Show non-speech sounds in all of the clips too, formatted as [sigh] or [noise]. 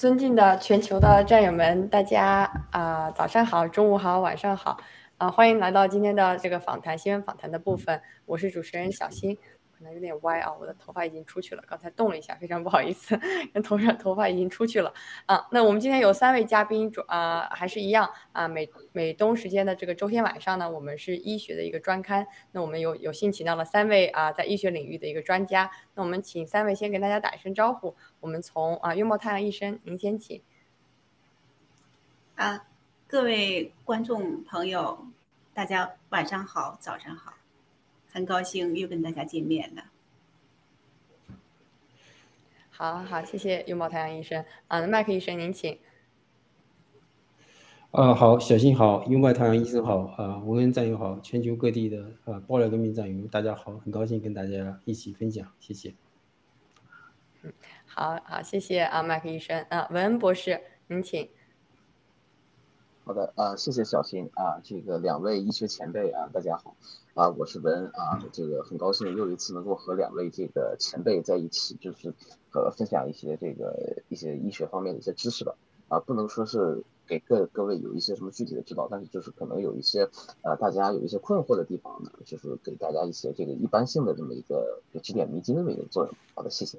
尊敬的全球的战友们，大家啊，早上好，中午好，晚上好，啊，欢迎来到今天的这个访谈新闻访谈的部分，我是主持人小新。可能有点歪啊，我的头发已经出去了，刚才动了一下，非常不好意思，头上头发已经出去了啊。那我们今天有三位嘉宾，主啊还是一样啊，美美东时间的这个周天晚上呢，我们是医学的一个专刊，那我们有有幸请到了三位啊在医学领域的一个专家，那我们请三位先跟大家打一声招呼，我们从啊拥抱太阳医生，您先请。啊，各位观众朋友，大家晚上好，早上好。很高兴又跟大家见面了。好好，谢谢拥抱太阳医生啊，麦克医生您请。啊，好，小新好，拥抱太阳医生好啊，文恩战友好，全球各地的啊爆料革命战友大家好，很高兴跟大家一起分享，谢谢。嗯，好好，谢谢啊，麦克医生啊，文恩博士您请。好的啊，谢谢小新啊，这个两位医学前辈啊，大家好啊，我是文啊，这个很高兴又一次能够和两位这个前辈在一起，就是呃分享一些这个一些医学方面的一些知识吧啊，不能说是给各各位有一些什么具体的指导，但是就是可能有一些呃大家有一些困惑的地方呢，就是给大家一些这个一般性的这么一个指点迷津的这么一个作用。好的，谢谢。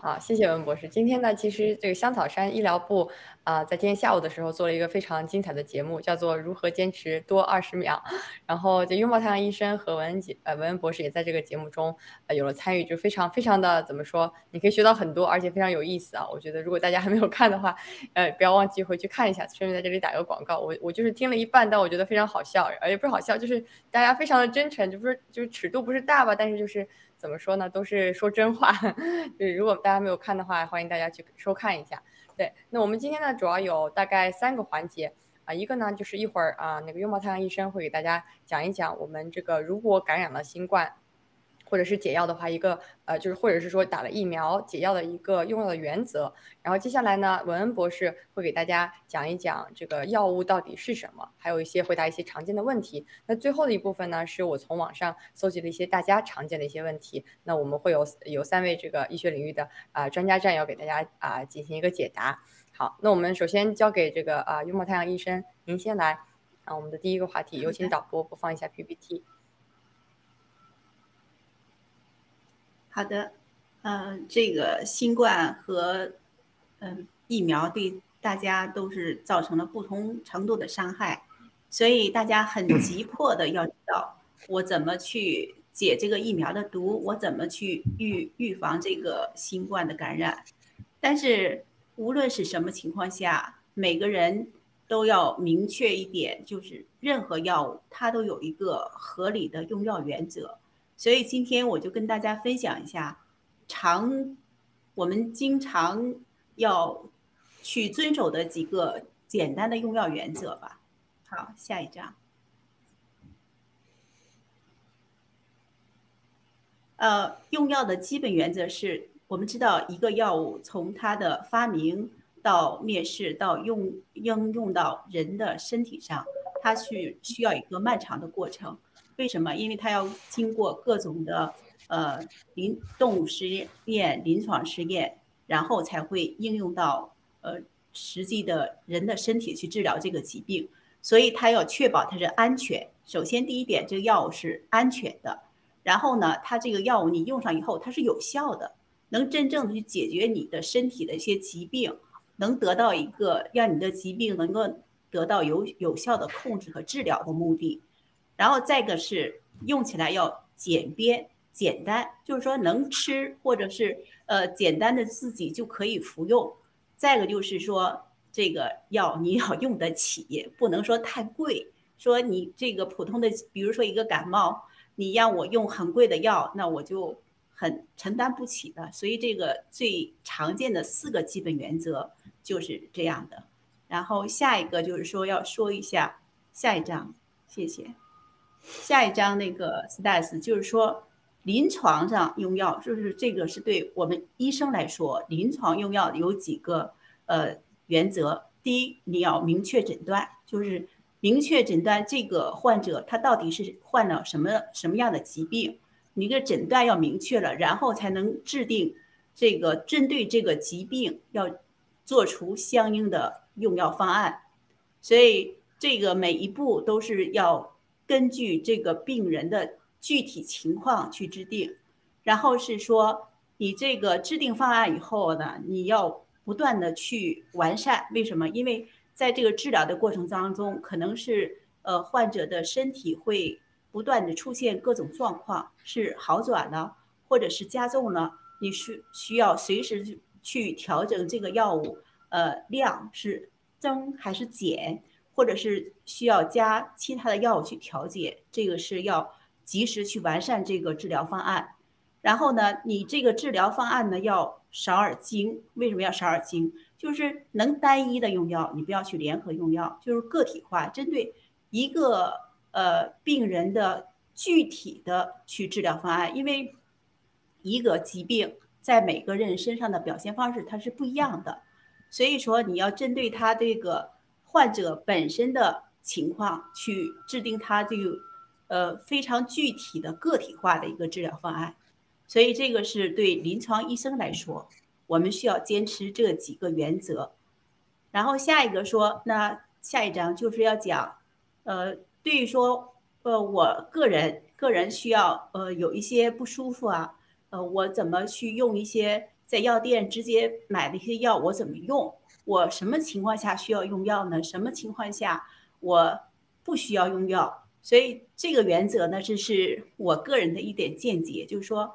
好，谢谢文博士。今天呢，其实这个香草山医疗部啊，在今天下午的时候做了一个非常精彩的节目，叫做《如何坚持多二十秒》。然后，就拥抱太阳医生和文恩姐呃文恩博士也在这个节目中呃有了参与，就非常非常的怎么说？你可以学到很多，而且非常有意思啊！我觉得如果大家还没有看的话，呃，不要忘记回去看一下。顺便在这里打个广告，我我就是听了一半，但我觉得非常好笑，而且不是好笑，就是大家非常的真诚，就不是就是尺度不是大吧，但是就是。怎么说呢？都是说真话。[laughs] 对，如果大家没有看的话，欢迎大家去收看一下。对，那我们今天呢，主要有大概三个环节啊。一个呢，就是一会儿啊，那个拥抱太阳医生会给大家讲一讲我们这个如果感染了新冠。或者是解药的话，一个呃，就是或者是说打了疫苗解药的一个用药的原则。然后接下来呢，文恩博士会给大家讲一讲这个药物到底是什么，还有一些回答一些常见的问题。那最后的一部分呢，是我从网上搜集了一些大家常见的一些问题。那我们会有有三位这个医学领域的啊专家战友给大家啊进行一个解答。好，那我们首先交给这个啊幽默太阳医生，您先来啊，我们的第一个话题，有请导播播放一下 PPT。好的，嗯，这个新冠和嗯疫苗对大家都是造成了不同程度的伤害，所以大家很急迫的要知道我怎么去解这个疫苗的毒，我怎么去预预防这个新冠的感染。但是无论是什么情况下，每个人都要明确一点，就是任何药物它都有一个合理的用药原则。所以今天我就跟大家分享一下，常我们经常要去遵守的几个简单的用药原则吧。好，下一张。呃，用药的基本原则是我们知道一个药物从它的发明到面世到用应用到人的身体上，它是需要一个漫长的过程。为什么？因为它要经过各种的呃临动物实验、临床试验，然后才会应用到呃实际的人的身体去治疗这个疾病。所以它要确保它是安全。首先第一点，这个药物是安全的。然后呢，它这个药物你用上以后，它是有效的，能真正的去解决你的身体的一些疾病，能得到一个让你的疾病能够得到有有效的控制和治疗的目的。然后再一个是用起来要简便简单，就是说能吃或者是呃简单的自己就可以服用。再一个就是说这个药你要用得起，不能说太贵。说你这个普通的，比如说一个感冒，你让我用很贵的药，那我就很承担不起的。所以这个最常见的四个基本原则就是这样的。然后下一个就是说要说一下下一章，谢谢。下一章那个 stats 就是说，临床上用药，就是这个是对我们医生来说，临床用药有几个呃原则。第一，你要明确诊断，就是明确诊断这个患者他到底是患了什么什么样的疾病，你的诊断要明确了，然后才能制定这个针对这个疾病要做出相应的用药方案，所以这个每一步都是要根据这个病人的具体情况去制定，然后是说你这个制定方案以后呢，你要不断的去完善。为什么？因为在这个治疗的过程当中，可能是呃患者的身体会不断的出现各种状况，是好转了，或者是加重了，你是需要随时去调整这个药物，呃量是增还是减，或者是需要加其他的药物去调节，这个是要及时去完善这个治疗方案。然后呢，你这个治疗方案呢要少而精，为什么要少而精？就是能单一的用药，你不要去联合用药，就是个体化，针对一个呃病人的具体的去治疗方案。因为一个疾病在每个人身上的表现方式它是不一样的，所以说你要针对他这个患者本身的情况去制定他这个呃非常具体的个体化的一个治疗方案。所以这个是对临床医生来说。我们需要坚持这几个原则，然后下一个说，那下一章就是要讲，呃，对于说，呃，我个人个人需要，呃，有一些不舒服啊，呃，我怎么去用一些在药店直接买的一些药，我怎么用？我什么情况下需要用药呢？什么情况下我不需要用药？所以这个原则呢，这是我个人的一点见解，就是说，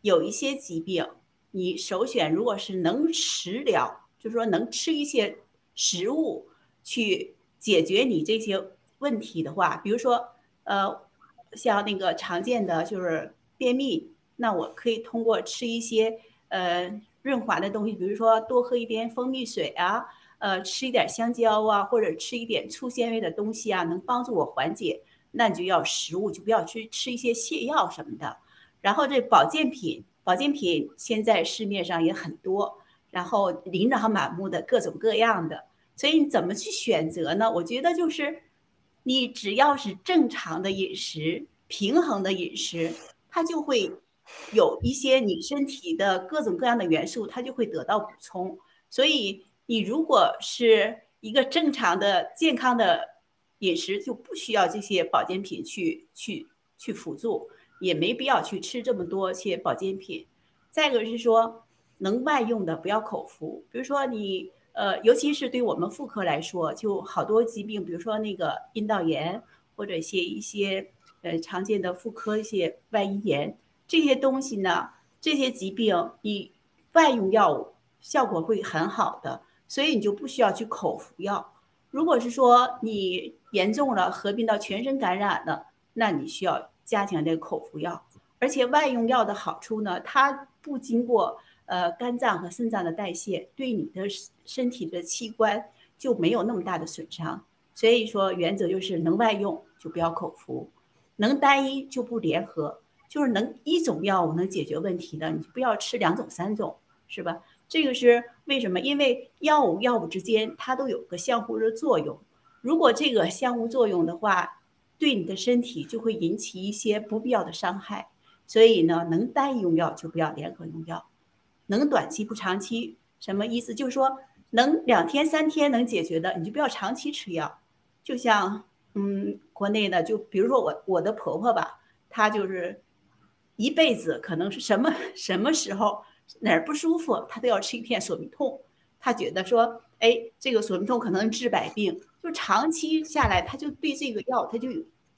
有一些疾病。你首选如果是能食疗，就是说能吃一些食物去解决你这些问题的话，比如说，呃，像那个常见的就是便秘，那我可以通过吃一些呃润滑的东西，比如说多喝一点蜂蜜水啊，呃，吃一点香蕉啊，或者吃一点粗纤维的东西啊，能帮助我缓解。那你就要食物，就不要去吃一些泻药什么的。然后这保健品。保健品现在市面上也很多，然后琳琅满目的各种各样的，所以你怎么去选择呢？我觉得就是你只要是正常的饮食、平衡的饮食，它就会有一些你身体的各种各样的元素，它就会得到补充。所以你如果是一个正常的、健康的饮食，就不需要这些保健品去去去辅助。也没必要去吃这么多些保健品。再一个是说，能外用的不要口服。比如说你，呃，尤其是对我们妇科来说，就好多疾病，比如说那个阴道炎，或者一些一些呃常见的妇科一些外阴炎这些东西呢，这些疾病你外用药物效果会很好的，所以你就不需要去口服药。如果是说你严重了，合并到全身感染了，那你需要。加强这个口服药，而且外用药的好处呢，它不经过呃肝脏和肾脏的代谢，对你的身体的器官就没有那么大的损伤。所以说原则就是能外用就不要口服，能单一就不联合，就是能一种药物能解决问题的，你就不要吃两种三种，是吧？这个是为什么？因为药物药物之间它都有个相互的作用，如果这个相互作用的话。对你的身体就会引起一些不必要的伤害，所以呢，能单一用药就不要联合用药，能短期不长期，什么意思？就是说能两天三天能解决的，你就不要长期吃药。就像嗯，国内的，就比如说我我的婆婆吧，她就是一辈子可能是什么 [laughs] 什么时候哪儿不舒服，他都要吃一片索米痛，他觉得说，哎，这个索米痛可能治百病。就长期下来，他就对这个药，他就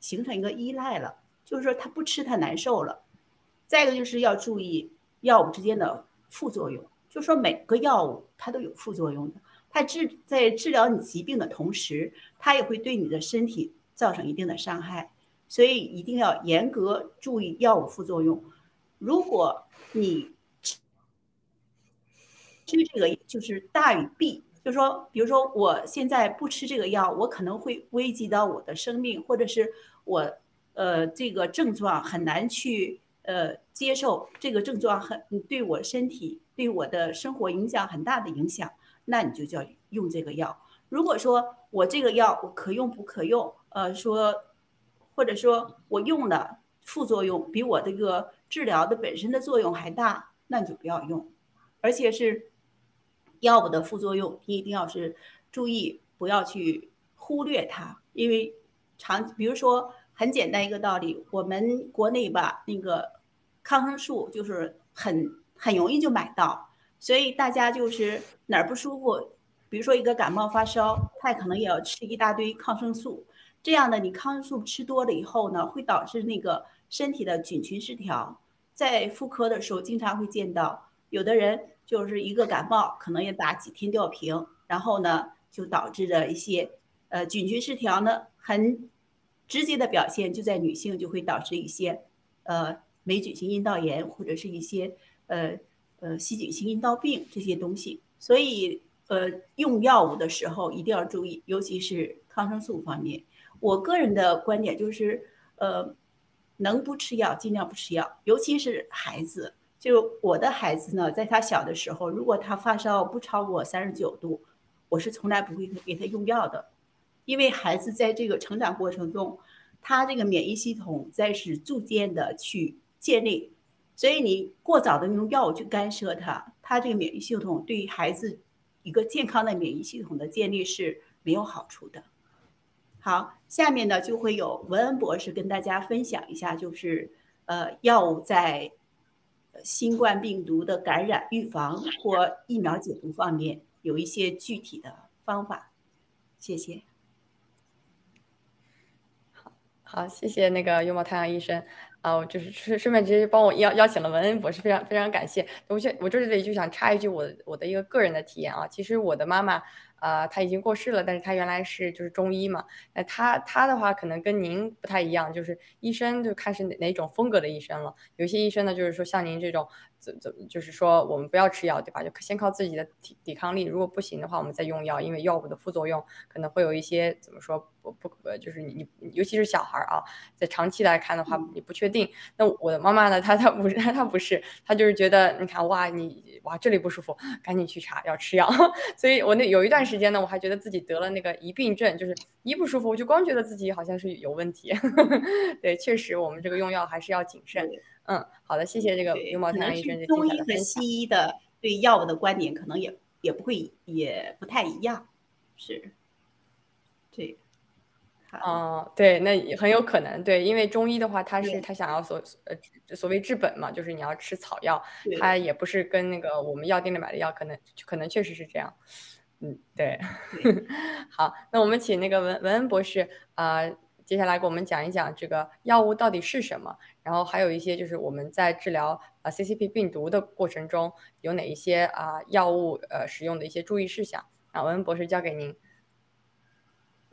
形成一个依赖了。就是说，他不吃他难受了。再一个就是要注意药物之间的副作用，就说每个药物它都有副作用的。它治在治疗你疾病的同时，它也会对你的身体造成一定的伤害。所以一定要严格注意药物副作用。如果你吃这个就是大于弊。就说，比如说，我现在不吃这个药，我可能会危及到我的生命，或者是我，呃，这个症状很难去呃接受，这个症状很对我身体、对我的生活影响很大的影响，那你就叫用这个药。如果说我这个药我可用不可用，呃，说或者说我用了副作用比我这个治疗的本身的作用还大，那你就不要用。而且是药物的副作用，你一定要是注意不要去忽略它，因为长，比如说很简单一个道理，我们国内吧那个抗生素就是很很容易就买到，所以大家就是哪儿不舒服，比如说一个感冒发烧，他可能也要吃一大堆抗生素。这样的，你抗生素吃多了以后呢，会导致那个身体的菌群失调。在妇科的时候，经常会见到有的人就是一个感冒，可能也打几天吊瓶，然后呢，就导致的一些呃菌群失调呢，很直接的表现就在女性就会导致一些呃霉菌性阴道炎或者是一些呃呃细菌性阴道病这些东西。所以呃用药物的时候一定要注意，尤其是抗生素方面。我个人的观点就是，呃，能不吃药尽量不吃药，尤其是孩子。就我的孩子呢，在他小的时候，如果他发烧不超过三十九度，我是从来不会给他用药的，因为孩子在这个成长过程中，他这个免疫系统在是逐渐的去建立，所以你过早的用药去干涉他，他这个免疫系统对于孩子一个健康的免疫系统的建立是没有好处的。好，下面呢就会有文恩博士跟大家分享一下，就是呃药物在新冠病毒的感染预防或疫苗解读方面有一些具体的方法。谢谢。好，好，谢谢那个拥抱太阳医生啊，我就是顺顺便直接帮我邀邀请了文恩博士，非常非常感谢。我就我这里就想插一句，我我的一个个人的体验啊，其实我的妈妈。呃，他已经过世了，但是他原来是就是中医嘛，那他他的话可能跟您不太一样，就是医生就看是哪哪种风格的医生了。有些医生呢，就是说像您这种，怎怎就是说我们不要吃药，对吧？就先靠自己的抵抵抗力，如果不行的话，我们再用药，因为药物的副作用可能会有一些怎么说不不呃，就是你你尤其是小孩啊，在长期来看的话，你不确定。那我的妈妈呢，她她不是她不是，她就是觉得你看哇你哇这里不舒服，赶紧去查要吃药。[laughs] 所以我那有一段时。间呢，我还觉得自己得了那个疑病症，就是一不舒服，我就光觉得自己好像是有问题。[laughs] 对，确实我们这个用药还是要谨慎。嗯，好的，谢谢这个拥抱太阳医生的中医和西医的对药物的观点可能也也不会也不太一样，是，对。哦，对，那很有可能，对，因为中医的话，它是它想要所呃所谓治本嘛，就是你要吃草药，它也不是跟那个我们药店里买的药，可能可能确实是这样。嗯，对，[laughs] 好，那我们请那个文文恩博士啊，接下来给我们讲一讲这个药物到底是什么，然后还有一些就是我们在治疗啊 CCP 病毒的过程中有哪一些啊药物呃使用的一些注意事项。啊，文恩博士交给您。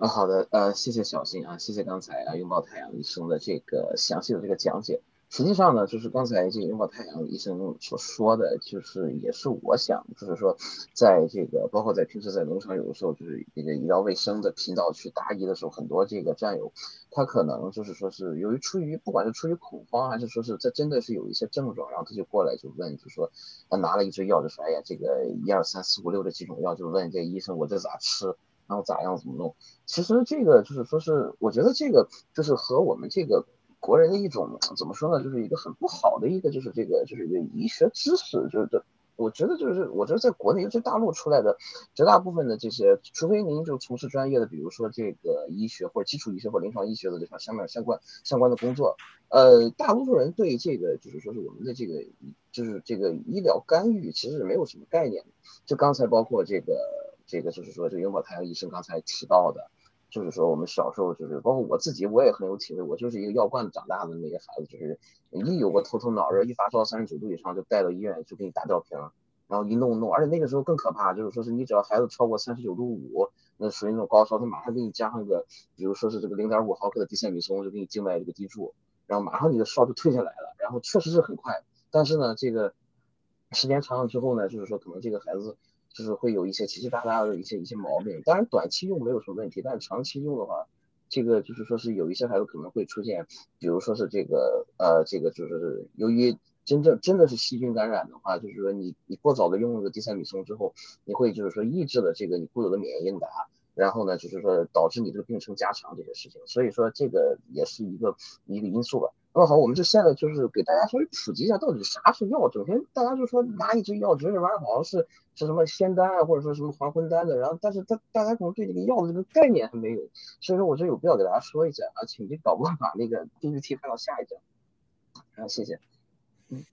啊，好的，呃，谢谢小新啊，谢谢刚才啊拥抱太阳医生的这个详细的这个讲解。实际上呢，就是刚才这个拥抱太阳医生所说的，就是也是我想，就是说，在这个包括在平时在农场，有的时候就是这个医疗卫生的频道去答疑的时候，很多这个战友，他可能就是说是由于出于不管是出于恐慌，还是说是这真的是有一些症状，然后他就过来就问，就说他拿了一支药，就说哎呀，这个一二三四五六这几种药，就问这医生我这咋吃，然后咋样怎么弄？其实这个就是说是，我觉得这个就是和我们这个。国人的一种怎么说呢，就是一个很不好的一个，就是这个就是一个医学知识，就是这，我觉得就是我觉得在国内，尤其大陆出来的绝大部分的这些，除非您就从事专业的，比如说这个医学或者基础医学或临床医学的这方相面相关相关的工作，呃，大多数人对这个就是说是我们的这个就是这个医疗干预其实是没有什么概念的。就刚才包括这个这个就是说这个拥抱太阳医生刚才提到的。就是说，我们小时候就是，包括我自己，我也很有体会。我就是一个药罐子长大的那个孩子，就是一有个头疼脑热，一发烧三十九度以上，就带到医院去给你打吊瓶，然后一弄弄。而且那个时候更可怕，就是说是你只要孩子超过三十九度五，那属于那种高烧，他马上给你加上一个，比如说是这个零点五毫克的地塞米松，就给你静脉这个滴注，然后马上你的烧就退下来了，然后确实是很快。但是呢，这个时间长了之后呢，就是说可能这个孩子。就是会有一些奇奇葩葩的一些一些毛病，当然短期用没有什么问题，但是长期用的话，这个就是说是有一些还有可能会出现，比如说是这个呃这个就是由于真正真的是细菌感染的话，就是说你你过早的用了个地塞米松之后，你会就是说抑制了这个你固有的免疫应答，然后呢就是说导致你这个病程加强这些事情，所以说这个也是一个一个因素吧。那好，我们就现在就是给大家稍微普及一下，到底啥是药？整天大家就说拿一支药，觉得这玩意儿好像是是什么仙丹啊，或者说什么还魂丹的，然后但是大大家可能对这个药的这个概念还没有，所以说我觉得有必要给大家说一下啊，请这导播把那个 PPT 翻到下一张，啊，谢谢。嗯，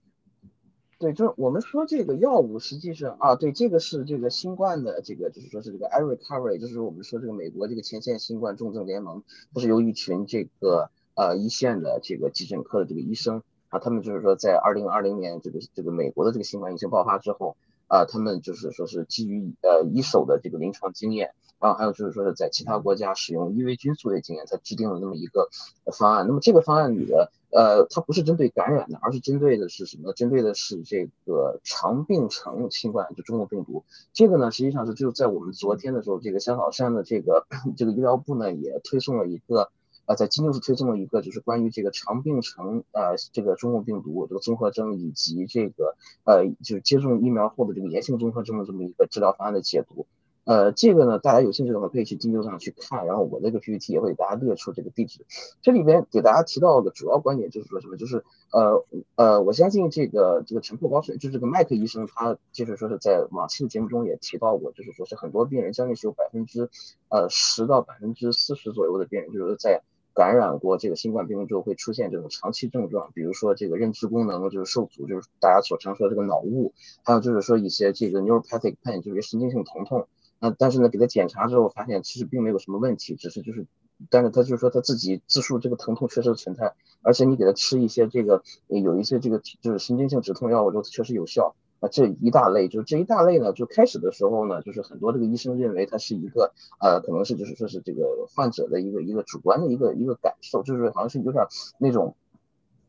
对，就是我们说这个药物，实际上啊，对，这个是这个新冠的这个，就是说是这个 a r i c o v e r 就是我们说这个美国这个前线新冠重症联盟，不是由一群这个。呃，一线的这个急诊科的这个医生啊，他们就是说，在二零二零年这个这个美国的这个新冠疫情爆发之后啊，他们就是说是基于呃一手的这个临床经验，然后还有就是说是在其他国家使用伊维菌素的经验，才制定了那么一个方案。那么这个方案里的呃，它不是针对感染的，而是针对的是什么？针对的是这个长病程新冠，就中国病毒。这个呢，实际上是就在我们昨天的时候，这个香草山的这个 [coughs] 这个医疗部呢，也推送了一个。啊，在今日推送了一个，就是关于这个长病程，呃，这个中共病毒这个综合征以及这个，呃，就是接种疫苗后的这个炎性综合征的这么一个治疗方案的解读。呃，这个呢，大家有兴趣的话可以去金六上去看，然后我这个 PPT 也会给大家列出这个地址。这里边给大家提到的主要观点就是说什么，就是呃呃，我相信这个这个陈破高水，就是这个麦克医生，他就是说是在往期的节目中也提到过，就是说是很多病人将近是有百分之呃十到百分之四十左右的病人就是在。感染过这个新冠病毒之后会出现这种长期症状，比如说这个认知功能就是受阻，就是大家所常说的这个脑雾，还有就是说一些这个 neuropathic pain，就是神经性疼痛。那但是呢，给他检查之后发现其实并没有什么问题，只是就是，但是他就是说他自己自述这个疼痛确实存在，而且你给他吃一些这个有一些这个就是神经性止痛药物之后确实有效。啊，这一大类就这一大类呢，就开始的时候呢，就是很多这个医生认为它是一个呃，可能是就是说是这个患者的一个一个主观的一个一个感受，就是好像是有点那种。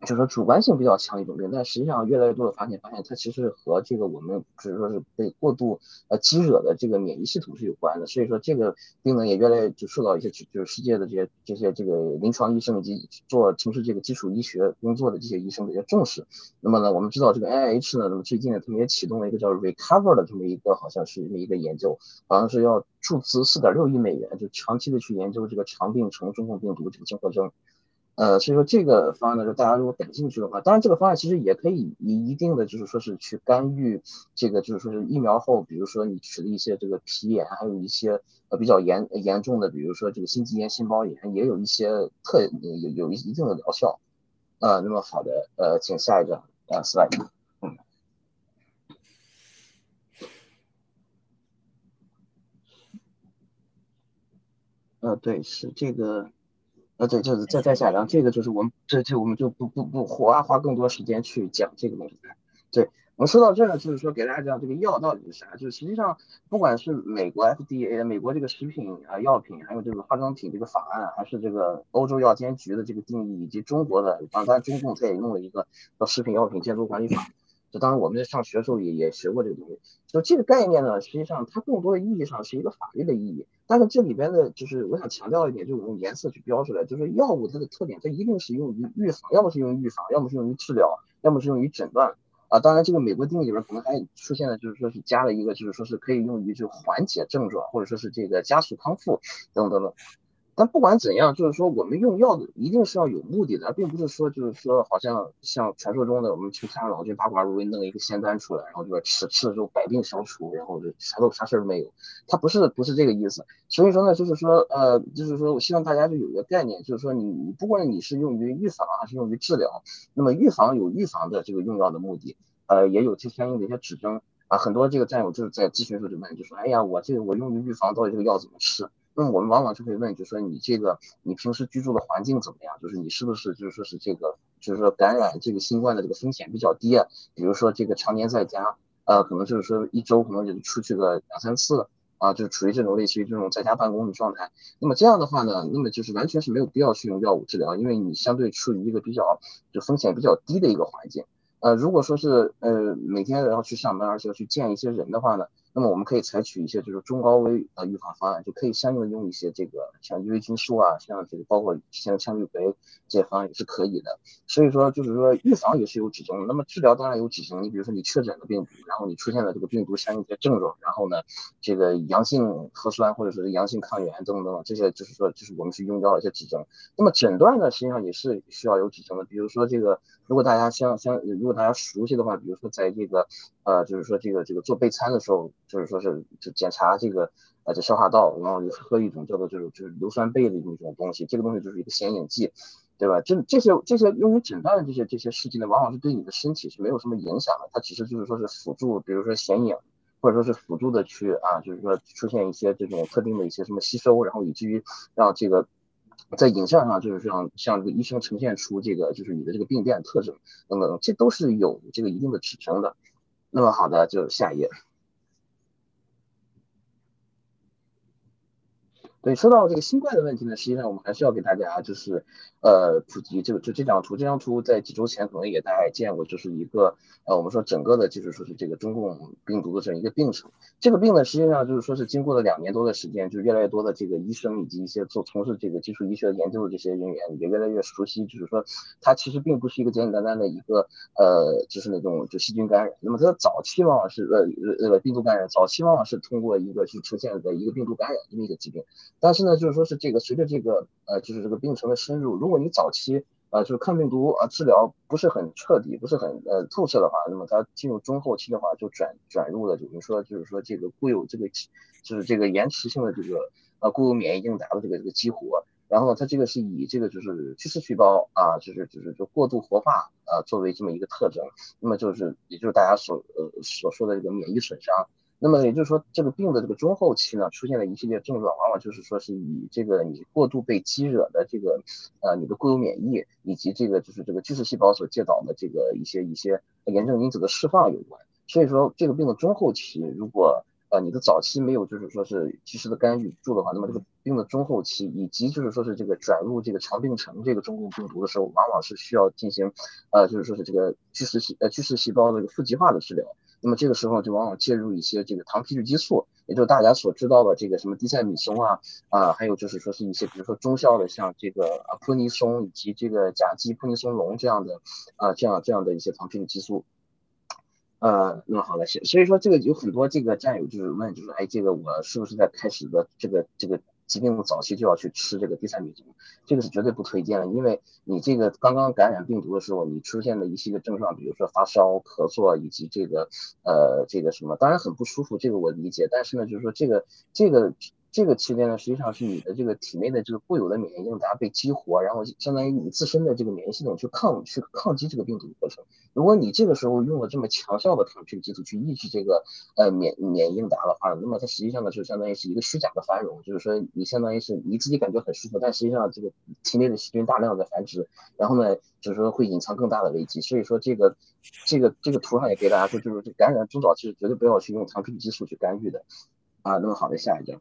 就是说主观性比较强一种病，但实际上越来越多的发现，发现它其实和这个我们就是说是被过度呃激惹的这个免疫系统是有关的。所以说这个病呢也越来越就受到一些就是世界的这些这些这个临床医生以及做从事这个基础医学工作的这些医生的一些重视。那么呢，我们知道这个 NIH 呢，那么最近呢他们也启动了一个叫 Recover 的这么一个好像是这么一个研究，好像是要注资四点六亿美元，就长期的去研究这个长病程中共病毒这个综合征。呃，所以说这个方案呢，就大家如果感兴趣的话，当然这个方案其实也可以以一定的就是说是去干预这个就是说是疫苗后，比如说你取了一些这个皮炎，还有一些呃比较严严重的，比如说这个心肌炎、心包炎，也有一些特有有一定的疗效。呃，那么好的，呃，请下一张啊，slide。嗯。呃，对，是这个。呃，对，就是再再下一张，这个就是我们这这我们就不不不花花更多时间去讲这个东西。对我们说到这儿呢，就是说给大家讲这个药到底是啥，就是实际上不管是美国 FDA 美国这个食品啊药品，还有这个化妆品这个法案，还是这个欧洲药监局的这个定义，以及中国的啊，当然中共它也弄了一个叫食品药品监督管理法。就当然我们在上学的时候也也学过这个东西，就这个概念呢，实际上它更多的意义上是一个法律的意义。但是这里边的就是我想强调一点，就是我用颜色去标出来，就是药物它的特点，它一定是用于预防，要么是用于预防，要么是用于治疗，要么是用于诊断。啊，当然这个美国定义里边可能还出现了，就是说是加了一个，就是说是可以用于就缓解症状，或者说是这个加速康复等等等。但不管怎样，就是说我们用药的一定是要有目的的，并不是说就是说好像像传说中的我们去看老君八卦如意弄一个仙丹出来，然后就说吃吃了之后百病消除，然后就啥都啥事儿都没有，它不是不是这个意思。所以说呢，就是说呃，就是说我希望大家就有一个概念，就是说你不管你是用于预防还是用于治疗，那么预防有预防的这个用药的目的，呃，也有这相应的一些指征啊。很多这个战友就是在咨询的时候就问，就说哎呀，我这个我用于预防，到底这个药怎么吃？那我们往往就会问，就说你这个你平时居住的环境怎么样？就是你是不是就是说是这个就是说感染这个新冠的这个风险比较低啊？比如说这个常年在家，呃，可能就是说一周可能就出去个两三次啊，就是处于这种类似于这种在家办公的状态。那么这样的话呢，那么就是完全是没有必要去用药物治疗，因为你相对处于一个比较就风险比较低的一个环境。呃，如果说是呃每天要去上班，而且要去见一些人的话呢？那么我们可以采取一些就是中高危的预防方案，就可以相应的用一些这个像伊维菌素啊，像这个包括像羟氯喹这方案也是可以的。所以说就是说预防也是有几种，那么治疗当然有指征。你比如说你确诊了病毒，然后你出现了这个病毒相应的症状，然后呢这个阳性核酸或者是阳性抗原等等等等这些就是说就是我们是用到一些指征。那么诊断呢实际上也是需要有指征的，比如说这个如果大家相相如果大家熟悉的话，比如说在这个呃就是说这个这个做备餐的时候。就是说是就检查这个呃这消化道，然后就喝一种叫做就是就是硫酸钡的一种东西，这个东西就是一个显影剂，对吧？这这些这些用于诊断的这些这些试剂呢，往往是对你的身体是没有什么影响的，它其实就是说是辅助，比如说显影，或者说是辅助的去啊，就是说出现一些这种特定的一些什么吸收，然后以至于让这个在影像上就是让像这个医生呈现出这个就是你的这个病变特征等等，这都是有这个一定的指征的。那么好的，就下一页。对，说到这个新冠的问题呢，实际上我们还是要给大家就是，呃，普及这个就这张图，这张图在几周前可能也大家也见过，就是一个呃，我们说整个的就是说是这个中共病毒的这样一个病程。这个病呢，实际上就是说是经过了两年多的时间，就越来越多的这个医生以及一些做从事这个基础医学研究的这些人员也越来越熟悉，就是说它其实并不是一个简简单单的一个呃，就是那种就细菌感染。那么它的早期往往是呃呃呃病毒感染，早期往往是通过一个是出现的一个病毒感染这么一个疾病。但是呢，就是说是这个随着这个呃，就是这个病程的深入，如果你早期呃就是抗病毒啊治疗不是很彻底，不是很呃透彻的话，那么它进入中后期的话就转转入了，就是说就是说这个固有这个就是这个延迟性的这个呃固有免疫应答的这个这个激活，然后它这个是以这个就是巨噬细胞啊，就是就是就过度活化啊作为这么一个特征，那么就是也就是大家所呃所说的这个免疫损伤。那么也就是说，这个病的这个中后期呢，出现了一系列症状，往往就是说是以这个你过度被激惹的这个，呃，你的固有免疫以及这个就是这个巨噬细胞所介导的这个一些一些炎症因子的释放有关。所以说，这个病的中后期，如果呃你的早期没有就是说是及时的干预住的话，那么这个病的中后期以及就是说是这个转入这个肠病程这个中共病毒的时候，往往是需要进行，呃，就是说是这个巨噬细呃巨噬细胞的一个负极化的治疗。那么这个时候就往往介入一些这个糖皮质激素，也就是大家所知道的这个什么地塞米松啊啊，还有就是说是一些比如说中效的像这个啊扑尼松以及这个甲基扑尼松龙这样的啊这样这样的一些糖皮质激素，呃，那么好了，所所以说这个有很多这个战友就是问，就是哎，这个我是不是在开始的这个这个。疾病的早期就要去吃这个地塞米松，这个是绝对不推荐的，因为你这个刚刚感染病毒的时候，你出现的一系列症状，比如说发烧、咳嗽以及这个呃这个什么，当然很不舒服，这个我理解，但是呢，就是说这个这个。这个期间呢，实际上是你的这个体内的这个固有的免疫应答被激活，然后相当于你自身的这个免疫系统去抗去抗击这个病毒的过程。如果你这个时候用了这么强效的抗体激素去抑制这个呃免免疫应答的话，那么它实际上呢就相当于是一个虚假的繁荣，就是说你相当于是你自己感觉很舒服，但实际上这个体内的细菌大量的繁殖，然后呢就是说会隐藏更大的危机。所以说这个这个这个图上也给大家说，就是这感染中早期绝对不要去用糖皮质激素去干预的啊。那么好的，下一张。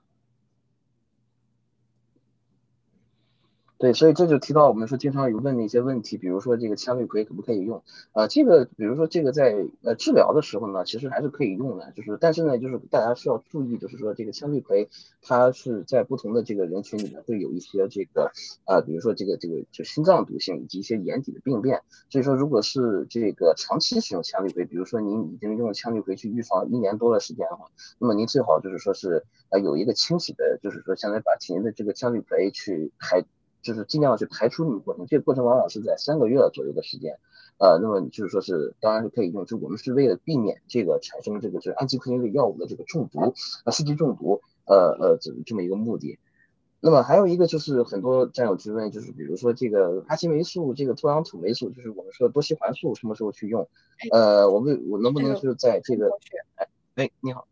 对，所以这就提到我们说经常有问的一些问题，比如说这个羟氯喹可不可以用？呃，这个比如说这个在呃治疗的时候呢，其实还是可以用的，就是但是呢，就是大家需要注意，就是说这个羟氯喹它是在不同的这个人群里面会有一些这个呃，比如说这个这个就心脏毒性以及一些眼底的病变。所以说，如果是这个长期使用羟氯喹，比如说您已经用羟氯喹去预防一年多的时间的话，那么您最好就是说是呃有一个清洗的，就是说相当于把体内的这个羟氯喹去排。就是尽量去排除这个过程，这个过程往往是在三个月左右的时间，呃，那么就是说是当然是可以用，就我们是为了避免这个产生这个就是氨基喹类药物的这个中毒，呃，四级中毒，呃呃这这么一个目的。那么还有一个就是很多战友提问，就是比如说这个阿奇霉素、这个脱氧土霉素，就是我们说多西环素什么时候去用？呃，我们我能不能是在这个？哎哎，你好，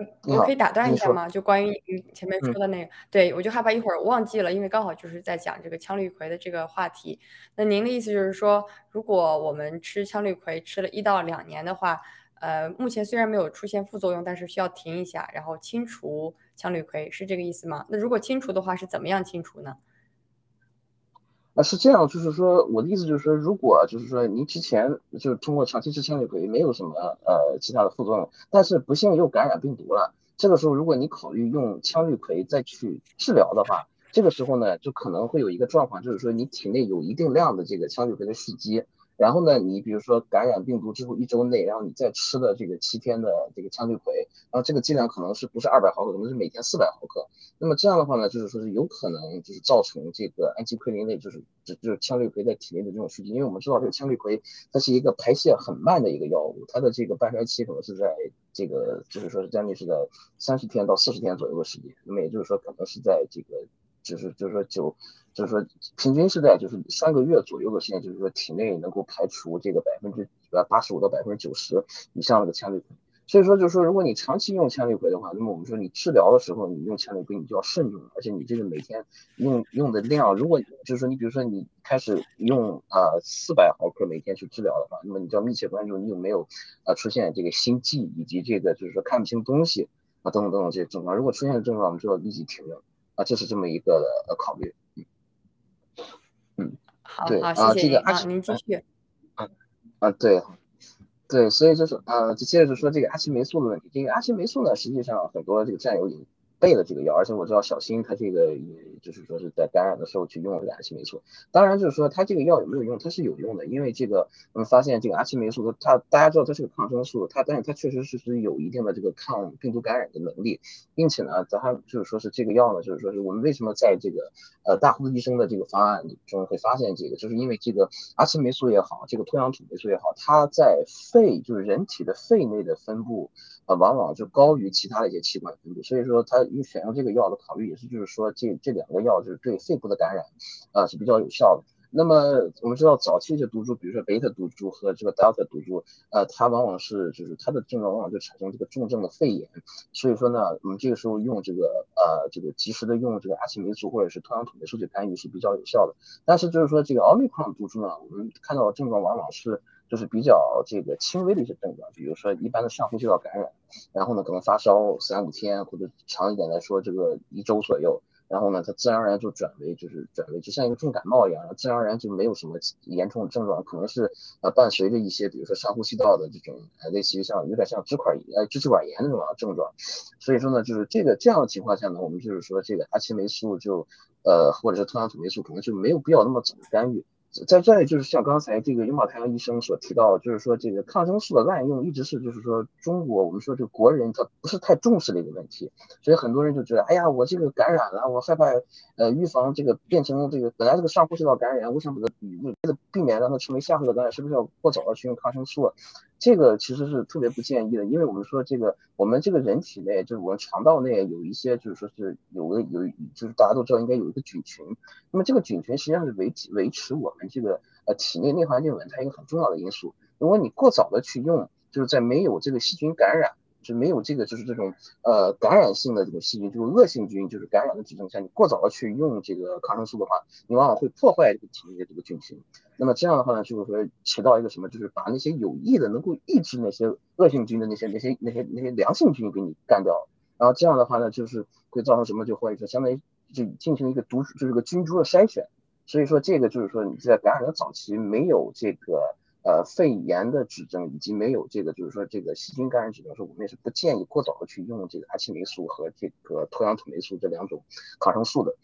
嗯。我可以打断一下吗？就关于你前面说的那个，对我就害怕一会儿忘记了，因为刚好就是在讲这个羟氯喹的这个话题。那您的意思就是说，如果我们吃羟氯喹吃了一到两年的话，呃，目前虽然没有出现副作用，但是需要停一下，然后清除羟氯喹，是这个意思吗？那如果清除的话，是怎么样清除呢？啊，是这样，就是说我的意思就是说，如果就是说您之前就是通过长期吃羟氯喹没有什么呃其他的副作用，但是不幸又感染病毒了，这个时候如果你考虑用羟氯喹再去治疗的话，这个时候呢就可能会有一个状况，就是说你体内有一定量的这个羟氯喹的蓄积。然后呢，你比如说感染病毒之后一周内，然后你再吃的这个七天的这个羟氯喹，然后这个剂量可能是不是二百毫克，可能是每天四百毫克。那么这样的话呢，就是说是有可能就是造成这个氨基奎林类，就是就就是羟氯喹在体内的这种蓄积。因为我们知道这个羟氯喹它是一个排泄很慢的一个药物，它的这个半衰期可能是在这个就是说是将近是在三十天到四十天左右的时间。那么也就是说可能是在这个就是就是说九。就是说，平均是在就是三个月左右的时间，就是说体内能够排除这个百分之呃八十五到百分之九十以上的羟氯喹。所以说，就是说，如果你长期用羟氯喹的话，那么我们说你治疗的时候你用羟氯喹你就要慎重，而且你这个每天用用的量，如果就是说你比如说你开始用啊四百毫克每天去治疗的话，那么你就要密切关注你有没有啊出现这个心悸以及这个就是说看不清东西啊等等等等这些症状。如果出现症状，我们就要立即停用啊，这是这么一个呃考虑。好，对好，谢谢您啊，您继续。啊啊，对，对，所以就是啊，就接着就说这个阿奇霉素的问题。这个阿奇霉素呢，实际上很多这个战友已经备了这个药，而且我知道小新他这个也就是说是在感染的时候去用这个阿奇霉素。当然就是说他这个药有没有用，它是有用的，因为这个我们发现这个阿奇霉素它大家知道它是个抗生素，它但是它确实是是有一定的这个抗病毒感染的能力，并且呢，咱就是说是这个药呢，就是说是我们为什么在这个。呃，大胡子医生的这个方案中会发现，这个就是因为这个阿奇霉素也好，这个脱氧土霉素也好，它在肺，就是人体的肺内的分布，呃，往往就高于其他的一些器官分布，所以说它用选用这个药的考虑也是，就是说这这两个药就是对肺部的感染，啊是比较有效的。那么我们知道早期的毒株，比如说贝塔毒株和这个德尔塔毒株，呃，它往往是就是它的症状往往就产生这个重症的肺炎，所以说呢，我们这个时候用这个呃这个及时的用这个阿奇霉素或者是脱氧土霉素去干预是比较有效的。但是就是说这个奥密克戎毒株呢，我们看到的症状往往是就是比较这个轻微的一些症状，比如说一般的上呼吸道感染，然后呢可能发烧三五天或者长一点来说这个一周左右。然后呢，它自然而然就转为就是转为就像一个重感冒一样，自然而然就没有什么严重的症状，可能是呃伴随着一些比如说上呼吸道的这种类似于像有点像支管呃支气管炎那种症状，所以说呢，就是这个这样的情况下呢，我们就是说这个阿奇霉素就呃或者是脱氧土霉素可能就没有必要那么早的干预。在这里就是像刚才这个拥抱太阳医生所提到，就是说这个抗生素的滥用一直是就是说中国我们说这国人他不是太重视的一个问题，所以很多人就觉得，哎呀，我这个感染了，我害怕呃预防这个变成这个本来这个上呼吸道感染，我想把它为了避免让它成为下呼吸道感染，是不是要过早的去用抗生素？这个其实是特别不建议的，因为我们说这个我们这个人体内就是我们肠道内有一些就是说是有个有就是大家都知道应该有一个菌群，那么这个菌群实际上是维维持我们这个呃体内内环境稳态一个很重要的因素。如果你过早的去用，就是在没有这个细菌感染。就没有这个，就是这种呃感染性的这种细菌，就是恶性菌，就是感染的指征下，你过早的去用这个抗生素的话，你往往会破坏这个体内的这个菌群。那么这样的话呢，就是说起到一个什么，就是把那些有益的、能够抑制那些恶性菌的那些、那些、那些、那些良性菌给你干掉。然后这样的话呢，就是会造成什么，就或者说相当于就进行一个毒，就是个菌株的筛选。所以说这个就是说你在感染的早期没有这个。呃，肺炎的指征以及没有这个，就是说这个细菌感染指征，说我们也是不建议过早的去用这个阿奇霉素和这个脱氧土霉素这两种抗生素的。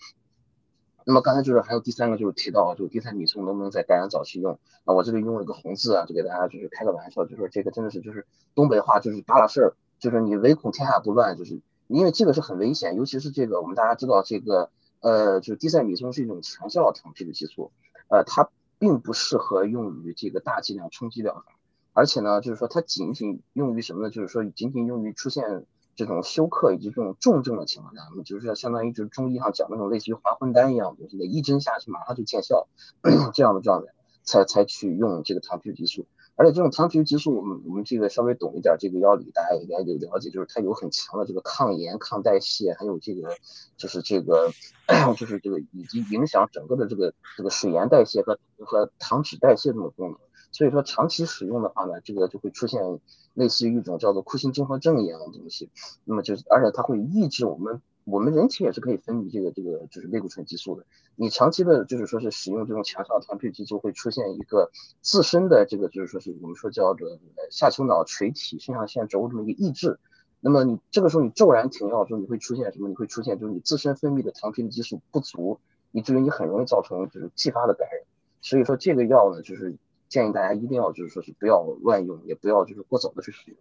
那么刚才就是还有第三个，就是提到就是地塞米松能不能在感染早期用？啊，我这里用了一个红字啊，就给大家就是开个玩笑，就说这个真的是就是东北话就是大了事儿，就是你唯恐天下不乱，就是因为这个是很危险，尤其是这个我们大家知道这个呃，就是地塞米松是一种强效糖皮质激素，呃，它。并不适合用于这个大剂量冲击疗法，而且呢，就是说它仅仅用于什么呢？就是说仅仅用于出现这种休克以及这种重症的情况下，那么就是相当于就是中医上讲那种类似于还魂丹一样的东西，一针下去马上就见效 [coughs] 这样的状态，才才去用这个糖皮质激素。而且这种糖皮质激素，我们我们这个稍微懂一点这个药理，大家应该有了解，就是它有很强的这个抗炎、抗代谢，还有这个就是这个 [clears throat] 就是这个以及影响整个的这个这个水盐代谢和和糖脂代谢这种功能。所以说长期使用的话呢，这个就会出现类似于一种叫做库欣综合症一样的东西。那么就是而且它会抑制我们我们人体也是可以分泌这个这个就是类固醇激素的。你长期的，就是说是使用这种强效糖皮激素，会出现一个自身的这个就是说是我们说叫做下丘脑垂体肾上腺轴这么一个抑制。那么你这个时候你骤然停药之后，你会出现什么？你会出现就是你自身分泌的糖皮激素不足，以至于你很容易造成就是继发的感染。所以说这个药呢，就是建议大家一定要就是说是不要乱用，也不要就是过早的去使用。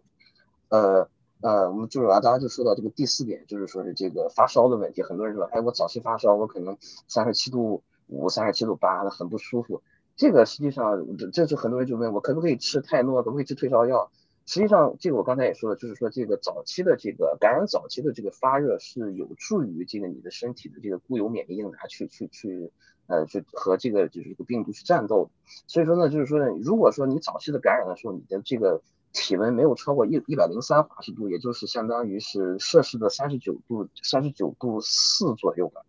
呃。呃，我们就是啊，大家就说到这个第四点，就是说是这个发烧的问题。很多人说，哎，我早期发烧，我可能三十七度五、三十七度八，很不舒服。这个实际上，这这是很多人就问我，可不可以吃泰诺，可不可以吃退烧药？实际上，这个我刚才也说了，就是说这个早期的这个感染早期的这个发热是有助于这个你的身体的这个固有免疫应答去去去呃去和这个就是这个病毒去战斗。所以说呢，就是说呢，如果说你早期的感染的时候，你的这个体温没有超过一一百零三华氏度，也就是相当于是摄氏的三十九度三十九度四左右吧，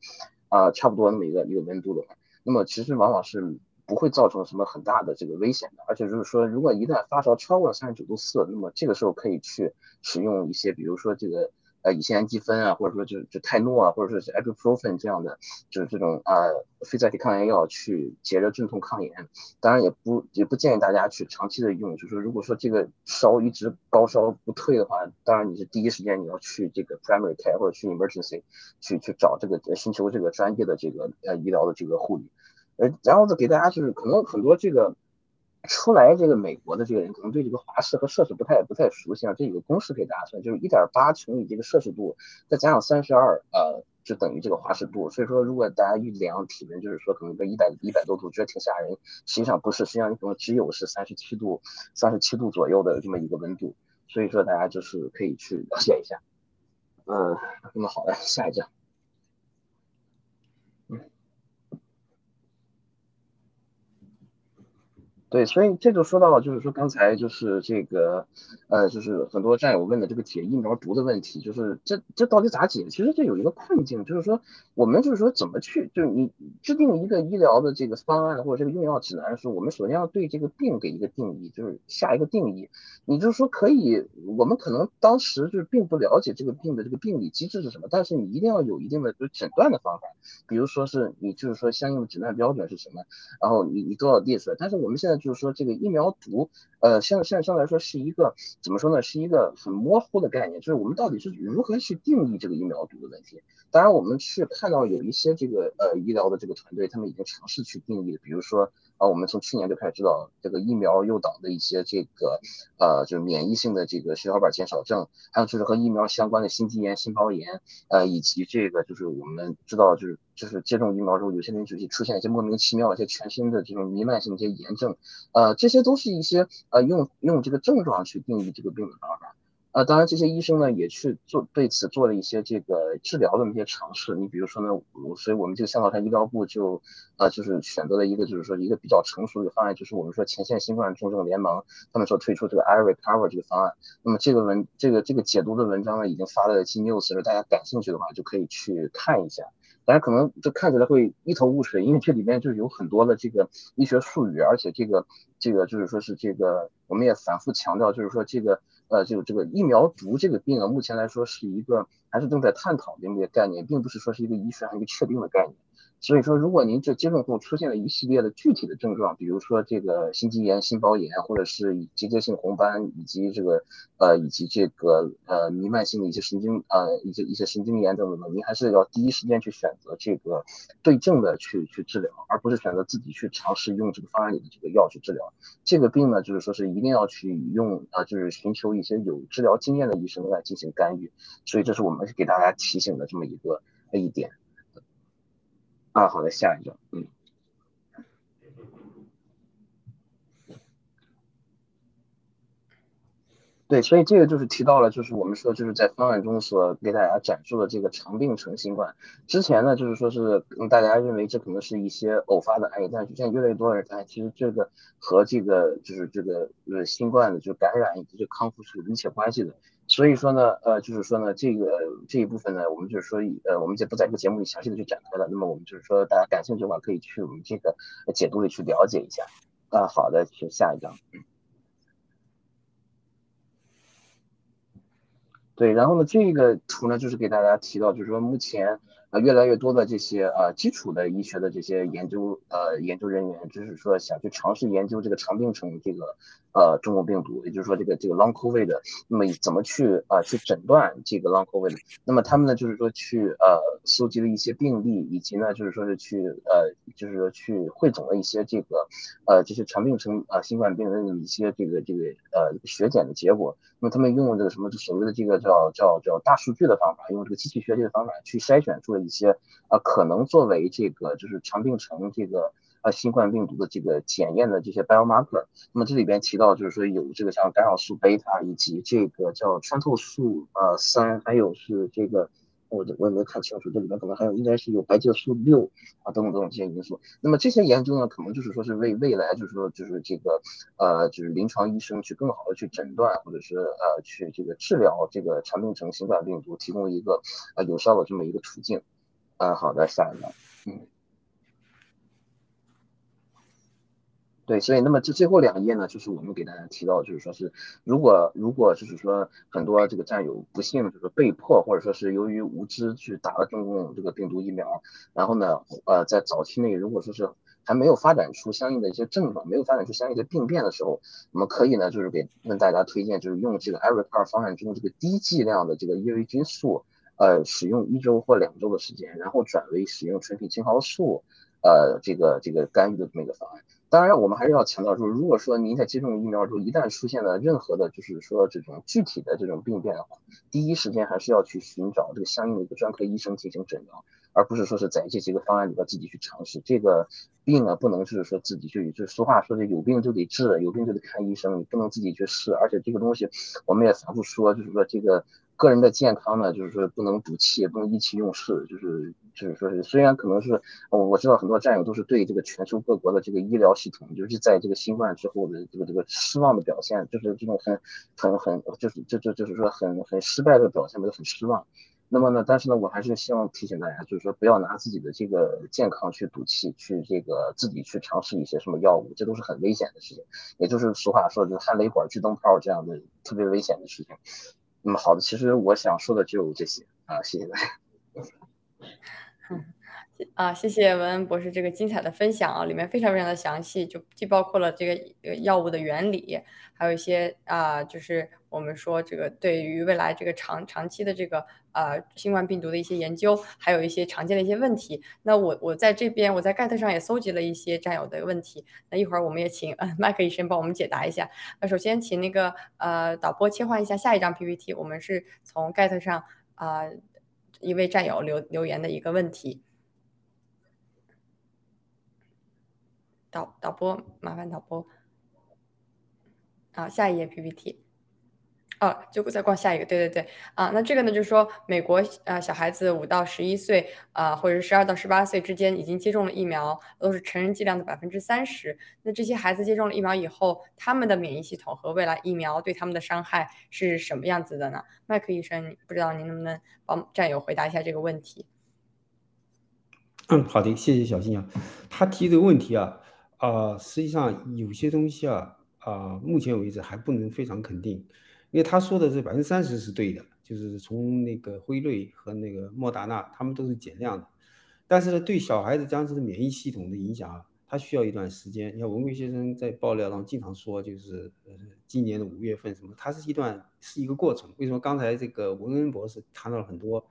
啊，差不多那么一个一个温度的话，那么其实往往是不会造成什么很大的这个危险的。而且就是说，如果一旦发烧超过了三十九度四，那么这个时候可以去使用一些，比如说这个。呃，乙酰氨基酚啊，或者说就是就泰诺啊，或者说是 ibuprofen 这样的，就是这种啊非甾体抗炎药去解热镇痛抗炎。当然也不也不建议大家去长期的用，就是如果说这个烧一直高烧不退的话，当然你是第一时间你要去这个 primary care 或者去 emergency 去去找这个寻求这个专业的这个呃医疗的这个护理。呃，然后呢给大家就是可能很多这个。出来这个美国的这个人可能对这个华氏和摄氏不太不太熟悉啊，这有个公式可以大家算，就是一点八乘以这个摄氏度，再加上三十二，呃，就等于这个华氏度。所以说，如果大家一量体温，就是说可能个一百一百多度，觉得挺吓人，实际上不是，实际上可能只有是三十七度，三十七度左右的这么一个温度。所以说大家就是可以去了解一下。嗯，那么好的，下一张。对，所以这就说到了，就是说刚才就是这个，呃，就是很多战友问的这个解疫苗毒的问题，就是这这到底咋解？其实这有一个困境，就是说我们就是说怎么去，就是你制定一个医疗的这个方案或者这个用药指南的时候，我们首先要对这个病给一个定义，就是下一个定义。你就是说可以，我们可能当时就是并不了解这个病的这个病理机制是什么，但是你一定要有一定的就诊断的方法，比如说是你就是说相应的诊断标准是什么，然后你你都要列出来。但是我们现在。就是说，这个疫苗毒，呃，现在现在相对来说是一个怎么说呢？是一个很模糊的概念。就是我们到底是如何去定义这个疫苗毒的问题？当然，我们是看到有一些这个呃医疗的这个团队，他们已经尝试去定义，比如说。啊，我们从去年就开始知道这个疫苗诱导的一些这个，呃，就是免疫性的这个血小板减少症，还有就是和疫苗相关的心肌炎、心包炎，呃，以及这个就是我们知道就是就是接种疫苗之后，有些人就是出现一些莫名其妙的、一些全新的这种弥漫性的一些炎症，呃，这些都是一些呃用用这个症状去定义这个病的方法。啊，当然，这些医生呢也去做对此做了一些这个治疗的那些尝试。你比如说呢，所以我们这个香草山医疗部就，呃，就是选择了一个就是说一个比较成熟的方案，就是我们说前线新冠重症联盟他们所推出这个 Air Recover 这个方案。那么这个文这个这个解读的文章呢已经发了 G News，大家感兴趣的话就可以去看一下。大家可能这看起来会一头雾水，因为这里面就有很多的这个医学术语，而且这个这个就是说是这个我们也反复强调，就是说这个。呃，就这个疫苗毒这个病啊，目前来说是一个还是正在探讨的一个概念，并不是说是一个医学上一个确定的概念。所以说，如果您这接种后出现了一系列的具体的症状，比如说这个心肌炎、心包炎，或者是结节性红斑，以及这个呃，以及这个呃弥漫性的一些神经呃一些一些神经炎等等的，您还是要第一时间去选择这个对症的去去治疗，而不是选择自己去尝试用这个方案里的这个药去治疗。这个病呢，就是说是一定要去用啊，就是寻求一些有治疗经验的医生来进行干预。所以这是我们给大家提醒的这么一个一点。啊，好的，下一个，嗯，对，所以这个就是提到了，就是我们说就是在方案中所给大家展示的这个长病成新冠。之前呢，就是说是大家认为这可能是一些偶发的案例，但是现在越来越多人发现，其实这个和这个就是这个呃新冠的就感染以及这康复是有密切关系的。所以说呢，呃，就是说呢，这个这一部分呢，我们就是说，呃，我们就不在这个节目里详细的去展开了。那么我们就是说，大家感兴趣的话，可以去我们这个解读里去了解一下。啊，好的，去下一张。对，然后呢，这个图呢，就是给大家提到，就是说目前。啊，越来越多的这些呃基础的医学的这些研究呃研究人员，就是说想去尝试研究这个长病程这个呃中国病毒，也就是说这个这个 Long COVID，那么怎么去啊去诊断这个 Long COVID？那么他们呢就是说去呃搜集了一些病例，以及呢就是说是去呃就是说去汇总了一些这个呃这些长病程啊新冠病人的一些这个这个呃血检的结果。那么他们用这个什么所谓的这个叫叫叫大数据的方法，用这个机器学习的方法去筛选出了一些啊可能作为这个就是长病程这个呃新冠病毒的这个检验的这些 biomarker。那么这里边提到就是说有这个像干扰素贝塔以及这个叫穿透素呃三，还有是这个。我我也没看清楚，这里面可能还有应该是有白介素六啊等等等等这些因素。那么这些研究呢，可能就是说是为未来就是说就是这个呃就是临床医生去更好的去诊断或者是呃去这个治疗这个长病程新冠病毒提供一个呃有效的这么一个途径。啊，好的，下一个，嗯。对，所以那么这最后两页呢，就是我们给大家提到，就是说是如果如果就是说很多这个战友不幸就是被迫或者说是由于无知去打了中共这个病毒疫苗，然后呢，呃，在早期内如果说是还没有发展出相应的一些症状，没有发展出相应的病变的时候，我们可以呢就是给跟大家推荐，就是用这个艾瑞克尔方案中的这个低剂量的这个伊维菌素，呃，使用一周或两周的时间，然后转为使用纯品青蒿素，呃，这个这个干预的这么一个方案。当然，我们还是要强调说，如果说您在接种疫苗之后，一旦出现了任何的，就是说这种具体的这种病变的话，第一时间还是要去寻找这个相应的一个专科医生进行诊疗，而不是说是在这几个方案里边自己去尝试。这个病啊，不能是说自己去，就是俗话说的有病就得治，有病就得看医生，你不能自己去试。而且这个东西，我们也反复说，就是说这个。个人的健康呢，就是说不能赌气，不能意气用事，就是就是说是，虽然可能是，我我知道很多战友都是对这个全球各国的这个医疗系统，尤其在这个新冠之后的这个这个失望的表现，就是这种很很很，就是就就就是说很很失败的表现，都很失望。那么呢，但是呢，我还是希望提醒大家，就是说不要拿自己的这个健康去赌气，去这个自己去尝试一些什么药物，这都是很危险的事情。也就是俗话说，就是焊雷管、锯灯泡这样的特别危险的事情。那么好的，其实我想说的就这些啊，谢谢大家。啊，谢谢文恩博士这个精彩的分享啊，里面非常非常的详细，就既包括了这个药物的原理，还有一些啊，就是我们说这个对于未来这个长长期的这个呃新冠病毒的一些研究，还有一些常见的一些问题。那我我在这边我在 get 上也搜集了一些战友的问题，那一会儿我们也请呃麦克医生帮我们解答一下。那首先请那个呃导播切换一下下一张 PPT，我们是从 get 上啊一位战友留留言的一个问题。导导播，麻烦导播。好，下一页 PPT。哦，就再逛下一个。对对对，啊，那这个呢，就是说美国啊，小孩子五到十一岁啊，或者是十二到十八岁之间已经接种了疫苗，都是成人剂量的百分之三十。那这些孩子接种了疫苗以后，他们的免疫系统和未来疫苗对他们的伤害是什么样子的呢？麦克医生，不知道您能不能帮战友回答一下这个问题？嗯，好的，谢谢小新啊，他提这个问题啊。啊，实际上有些东西啊，啊，目前为止还不能非常肯定，因为他说的这百分之三十是对的，就是从那个辉瑞和那个莫达纳，他们都是减量的，但是呢，对小孩子将来的免疫系统的影响啊，它需要一段时间。你看文贵先生在爆料中经常说，就是呃，今年的五月份什么，它是一段是一个过程。为什么刚才这个文恩博士谈到了很多？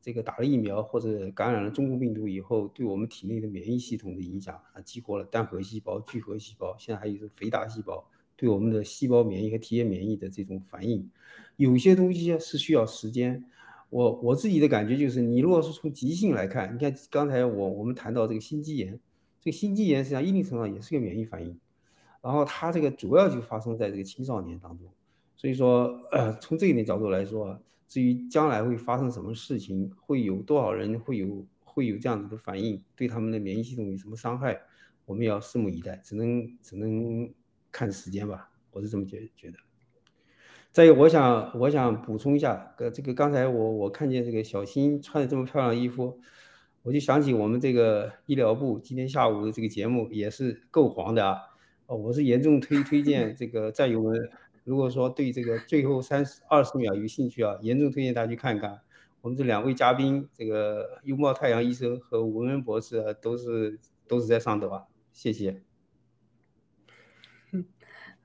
这个打了疫苗或者感染了中共病毒以后，对我们体内的免疫系统的影响啊，激活了单核细胞、聚合细胞，现在还有是肥大细胞，对我们的细胞免疫和体液免疫的这种反应，有些东西是需要时间。我我自己的感觉就是，你如果是从急性来看，你看刚才我我们谈到这个心肌炎，这个心肌炎实际上一定程度上也是个免疫反应，然后它这个主要就发生在这个青少年当中，所以说呃，从这一点角度来说。至于将来会发生什么事情，会有多少人会有会有这样子的反应，对他们的免疫系统有什么伤害，我们要拭目以待，只能只能看时间吧，我是这么觉觉得。再有，我想我想补充一下，呃，这个刚才我我看见这个小新穿的这么漂亮的衣服，我就想起我们这个医疗部今天下午的这个节目也是够黄的啊，哦，我是严重推推荐这个战友们。如果说对这个最后三十二十秒有兴趣啊，严重推荐大家去看一看。我们这两位嘉宾，这个拥抱太阳医生和文恩博士都是都是在上头啊，谢谢。[laughs]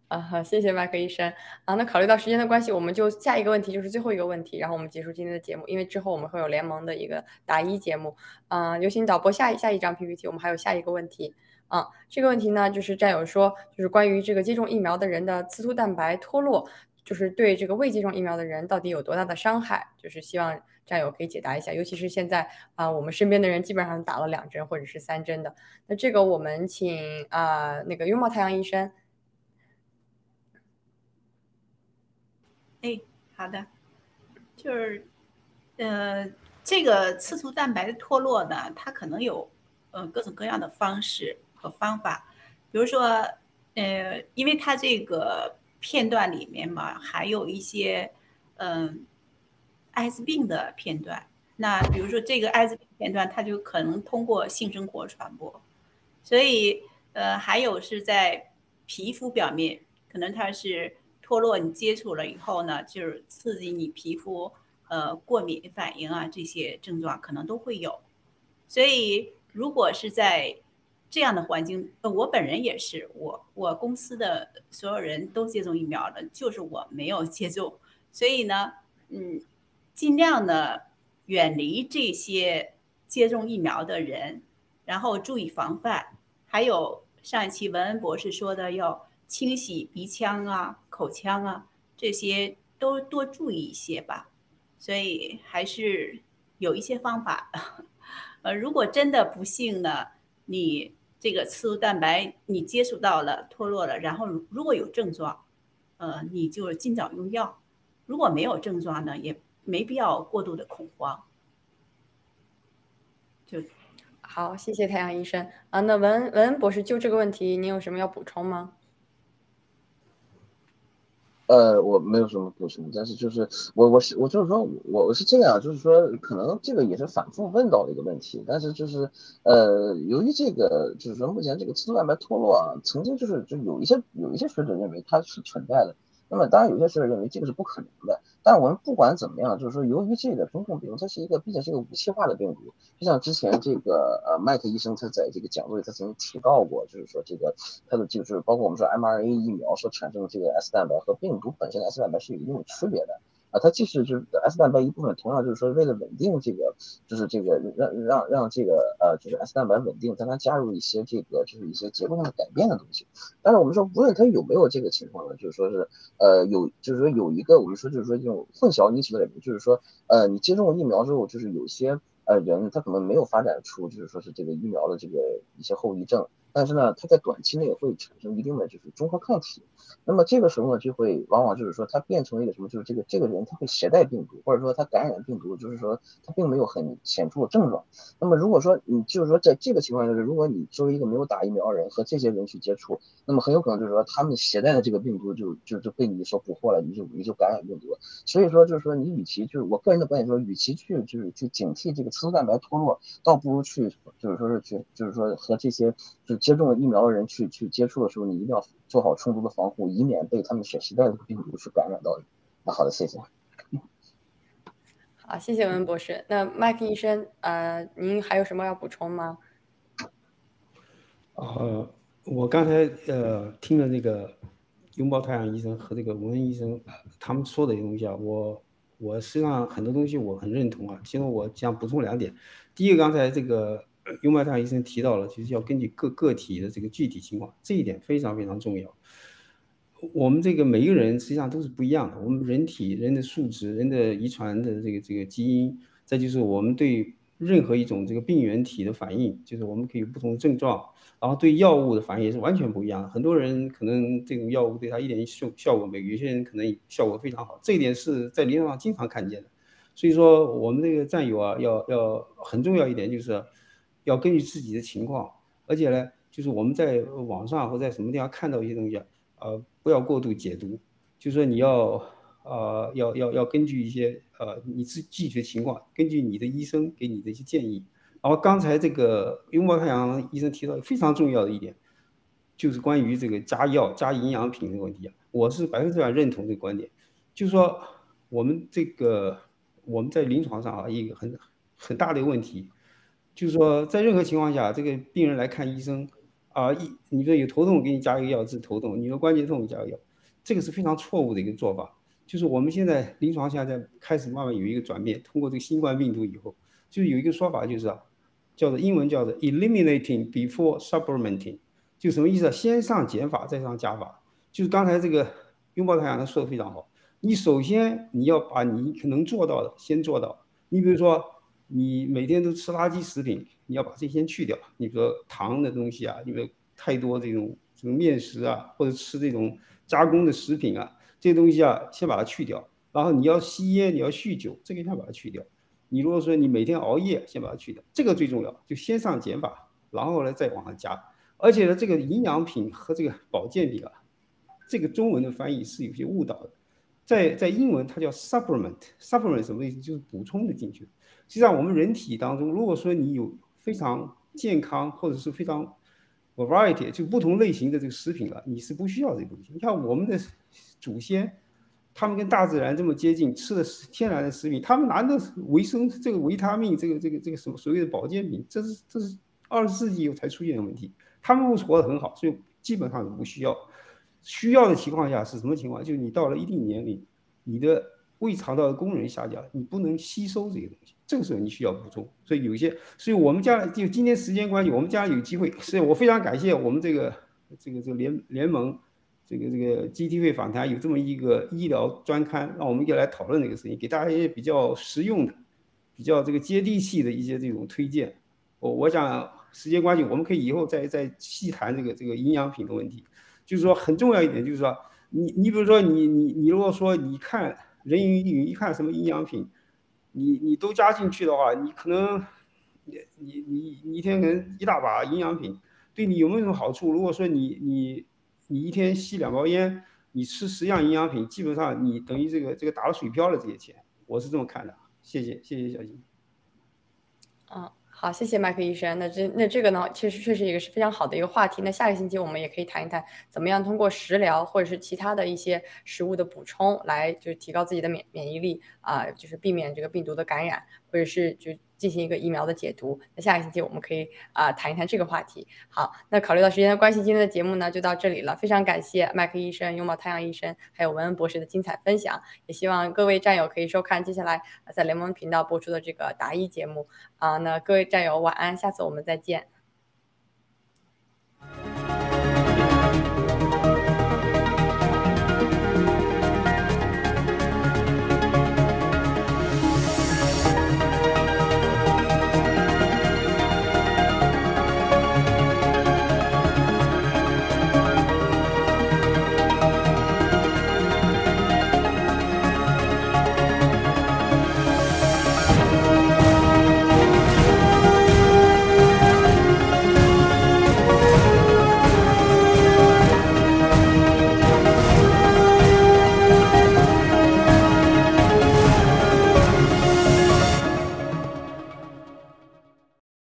啊，好，谢谢麦克医生啊。那考虑到时间的关系，我们就下一个问题就是最后一个问题，然后我们结束今天的节目。因为之后我们会有联盟的一个答疑节目。啊，有请导播下一下一张 PPT，我们还有下一个问题。啊，这个问题呢，就是战友说，就是关于这个接种疫苗的人的刺突蛋白脱落，就是对这个未接种疫苗的人到底有多大的伤害？就是希望战友可以解答一下。尤其是现在啊，我们身边的人基本上打了两针或者是三针的。那这个我们请啊那个拥抱太阳医生。哎，好的，就是，呃，这个刺突蛋白的脱落呢，它可能有，呃，各种各样的方式和方法，比如说，呃，因为它这个片段里面嘛，还有一些，嗯，艾滋病的片段，那比如说这个艾滋病片段，它就可能通过性生活传播，所以，呃，还有是在皮肤表面，可能它是。脱落，你接触了以后呢，就是刺激你皮肤，呃，过敏反应啊，这些症状可能都会有。所以，如果是在这样的环境，呃，我本人也是，我我公司的所有人都接种疫苗了，就是我没有接种。所以呢，嗯，尽量的远离这些接种疫苗的人，然后注意防范。还有上一期文恩博士说的要。清洗鼻腔啊、口腔啊，这些都多注意一些吧。所以还是有一些方法。[laughs] 呃，如果真的不幸呢，你这个刺突蛋白你接触到了脱落了，然后如果有症状，呃，你就尽早用药。如果没有症状呢，也没必要过度的恐慌。就好，谢谢太阳医生啊。那文文博士就这个问题，您有什么要补充吗？呃，我没有什么补充，但是就是我我是我就是说我我是这样，就是说可能这个也是反复问到的一个问题，但是就是呃，由于这个就是说目前这个刺突蛋白脱落啊，曾经就是就有一些有一些学者认为它是存在的。那么当然，有些学者认为这个是不可能的。但我们不管怎么样，就是说，由于这个中控病毒它是一个，毕竟是一个武器化的病毒，就像之前这个呃麦克医生他在这个讲座里他曾经提到过，就是说这个他的就是包括我们说 mRNA 疫苗所产生的这个 S 蛋白和病毒本身的 S 蛋白是有一定区别的。啊，它既是就是 S 蛋白一部分，同样就是说为了稳定这个，就是这个让让让这个呃，就是 S 蛋白稳定，但它加入一些这个就是一些结构上的改变的东西。但是我们说，无论它有没有这个情况呢，就是说是呃有，就是说有一个我们说就是说这种混淆因素的，就是说呃你接种了疫苗之后，就是有些呃人他可能没有发展出就是说是这个疫苗的这个一些后遗症。但是呢，它在短期内会产生一定的就是中和抗体，那么这个时候呢，就会往往就是说它变成一个什么，就是这个这个人他会携带病毒，或者说他感染病毒，就是说他并没有很显著的症状。那么如果说你就是说在这个情况下，就是如果你作为一个没有打疫苗人和这些人去接触，那么很有可能就是说他们携带的这个病毒就就就被你所捕获了，你就你就感染病毒。所以说就是说你与其就是我个人的观点说，与其去就是去警惕这个刺突蛋白脱落，倒不如去就是说是去就是说和这些就。接种了疫苗的人去去接触的时候，你一定要做好充足的防护，以免被他们所携带的病毒去感染到你。那好的，谢谢。好，谢谢文博士。那麦克医生，呃，您还有什么要补充吗？呃，我刚才呃听了那个拥抱太阳医生和这个文恩医生他们说的东西啊，我我实际上很多东西我很认同啊。其实我想补充两点，第一个，刚才这个。拥抱太阳医生提到了，就是要根据各个体的这个具体情况，这一点非常非常重要。我们这个每一个人实际上都是不一样的，我们人体、人的素质、人的遗传的这个这个基因，再就是我们对任何一种这个病原体的反应，就是我们可以有不同的症状，然后对药物的反应也是完全不一样的。很多人可能这种药物对他一点效效果没有，有些人可能效果非常好，这一点是在临床上经常看见的。所以说，我们这个战友啊，要要很重要一点就是。要根据自己的情况，而且呢，就是我们在网上或在什么地方看到一些东西，呃，不要过度解读，就是说你要，呃，要要要根据一些呃你自具体的情况，根据你的医生给你的一些建议。然后刚才这个拥抱太阳医生提到非常重要的一点，就是关于这个加药、加营养品的问题啊，我是百分之百认同这个观点。就是说，我们这个我们在临床上啊，一个很很大的一个问题，就是说，在任何情况下，这个病人来看医生啊，一你说有头痛，给你加一个药治头痛；你说关节痛，加个药，这个是非常错误的一个做法。就是我们现在临床现在开始慢慢有一个转变，通过这个新冠病毒以后，就有一个说法，就是啊，叫做英文叫做 eliminating before supplementing，就什么意思啊？先上减法，再上加法。就是刚才这个拥抱太阳他说的非常好。你首先你要把你可能做到的先做到。你比如说，你每天都吃垃圾食品，你要把这些去掉。你比如说糖的东西啊，因为太多这种这种面食啊，或者吃这种加工的食品啊，这些东西啊，先把它去掉。然后你要吸烟，你要酗酒，这个先把它去掉。你如果说你每天熬夜，先把它去掉，这个最重要，就先上减法，然后呢再往上加。而且呢，这个营养品和这个保健品啊，这个中文的翻译是有些误导的。在在英文它叫 supplement，supplement 什么意思？就是补充的进去。实际上我们人体当中，如果说你有非常健康或者是非常 variety 就不同类型的这个食品了，你是不需要这个东西。你看我们的祖先，他们跟大自然这么接近，吃的是天然的食品，他们拿的维生这个维他命，这个这个这个什么所谓的保健品，这是这是二十世纪以后才出现的问题。他们活得很好，所以基本上是不需要。需要的情况下是什么情况？就是你到了一定年龄，你的胃肠道的功能下降，你不能吸收这些东西，这个时候你需要补充。所以有些，所以我们将来就今天时间关系，我们将来有机会，所以我非常感谢我们这个这个这个联联盟，这个这个 GTV 访谈有这么一个医疗专刊，让我们一起来讨论这个事情，给大家一些比较实用的、比较这个接地气的一些这种推荐。我我想时间关系，我们可以以后再再细谈这个这个营养品的问题。就是说很重要一点，就是说你你比如说你你你如果说你看人云亦云，一看什么营养品，你你都加进去的话，你可能你你你你一天可能一大把营养品，对你有没有什么好处？如果说你你你一天吸两包烟，你吃十样营养品，基本上你等于这个这个打了水漂了这些钱，我是这么看的。谢谢谢谢小金。嗯。好，谢谢麦克医生。那这那这个呢，其实确实一个是非常好的一个话题。那下个星期我们也可以谈一谈，怎么样通过食疗或者是其他的一些食物的补充，来就是提高自己的免免疫力啊，就是避免这个病毒的感染，或者是就。进行一个疫苗的解读。那下个星期我们可以啊谈一谈这个话题。好，那考虑到时间的关系，今天的节目呢就到这里了。非常感谢麦克医生、拥抱太阳医生还有文恩博士的精彩分享，也希望各位战友可以收看接下来在联盟频道播出的这个答疑节目啊。那各位战友晚安，下次我们再见。